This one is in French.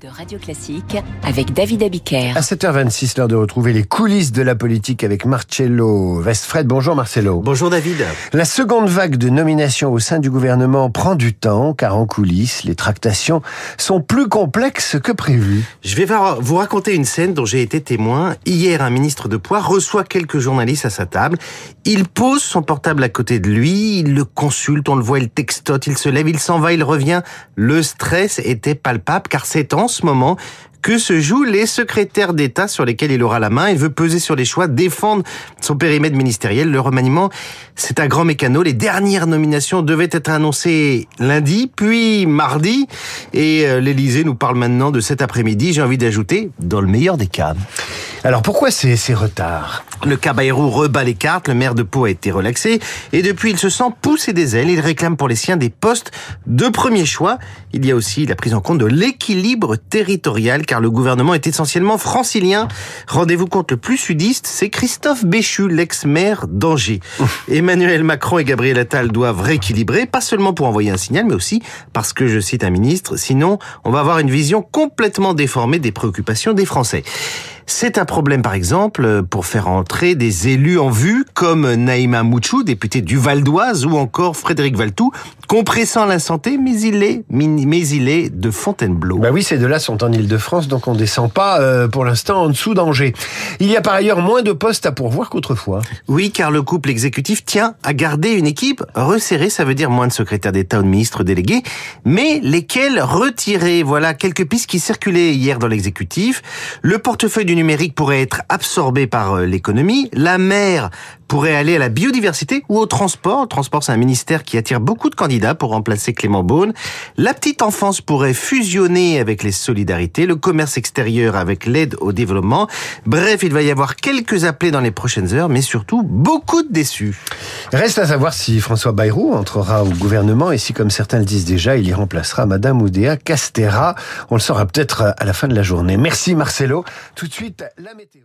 de Radio Classique avec David Abiker. À 7h26, l'heure de retrouver les coulisses de la politique avec Marcello Westfred. Bonjour Marcelo. Bonjour David. La seconde vague de nomination au sein du gouvernement prend du temps car en coulisses, les tractations sont plus complexes que prévu. Je vais vous raconter une scène dont j'ai été témoin. Hier, un ministre de poids reçoit quelques journalistes à sa table. Il pose son portable à côté de lui, il le consulte, on le voit, il textote, il se lève, il s'en va, il revient. Le stress était palpable car c'est en ce moment que se jouent les secrétaires d'État sur lesquels il aura la main. Il veut peser sur les choix, défendre son périmètre ministériel. Le remaniement, c'est un grand mécano. Les dernières nominations devaient être annoncées lundi, puis mardi. Et euh, l'Élysée nous parle maintenant de cet après-midi. J'ai envie d'ajouter, dans le meilleur des cas. Alors pourquoi ces, ces retards? Le Caballero rebat les cartes, le maire de Pau a été relaxé, et depuis il se sent pousser des ailes, il réclame pour les siens des postes de premier choix. Il y a aussi la prise en compte de l'équilibre territorial, car le gouvernement est essentiellement francilien. Rendez-vous compte, le plus sudiste, c'est Christophe Béchu, l'ex-maire d'Angers. Emmanuel Macron et Gabriel Attal doivent rééquilibrer, pas seulement pour envoyer un signal, mais aussi parce que, je cite un ministre, sinon on va avoir une vision complètement déformée des préoccupations des Français. C'est un problème, par exemple, pour faire entrer des élus en vue, comme Naïma Mouchou, député du Val d'Oise, ou encore Frédéric Valtou, compressant la santé, mais il est, mais il est de Fontainebleau. Bah oui, ces deux-là sont en Ile-de-France, donc on descend pas, euh, pour l'instant, en dessous d'Angers. Il y a par ailleurs moins de postes à pourvoir qu'autrefois. Oui, car le couple exécutif tient à garder une équipe resserrée, ça veut dire moins de secrétaires d'État ou de ministres délégués, mais lesquels retirés. Voilà quelques pistes qui circulaient hier dans l'exécutif. Le portefeuille du numérique pourrait être absorbé par euh, l'économie, la mer pourrait aller à la biodiversité ou au transport. Le transport, c'est un ministère qui attire beaucoup de candidats pour remplacer Clément Beaune. La petite enfance pourrait fusionner avec les solidarités, le commerce extérieur avec l'aide au développement. Bref, il va y avoir quelques appelés dans les prochaines heures, mais surtout beaucoup de déçus. Reste à savoir si François Bayrou entrera au gouvernement et si, comme certains le disent déjà, il y remplacera Madame Oudéa Castera. On le saura peut-être à la fin de la journée. Merci Marcelo. Tout de suite, la météo.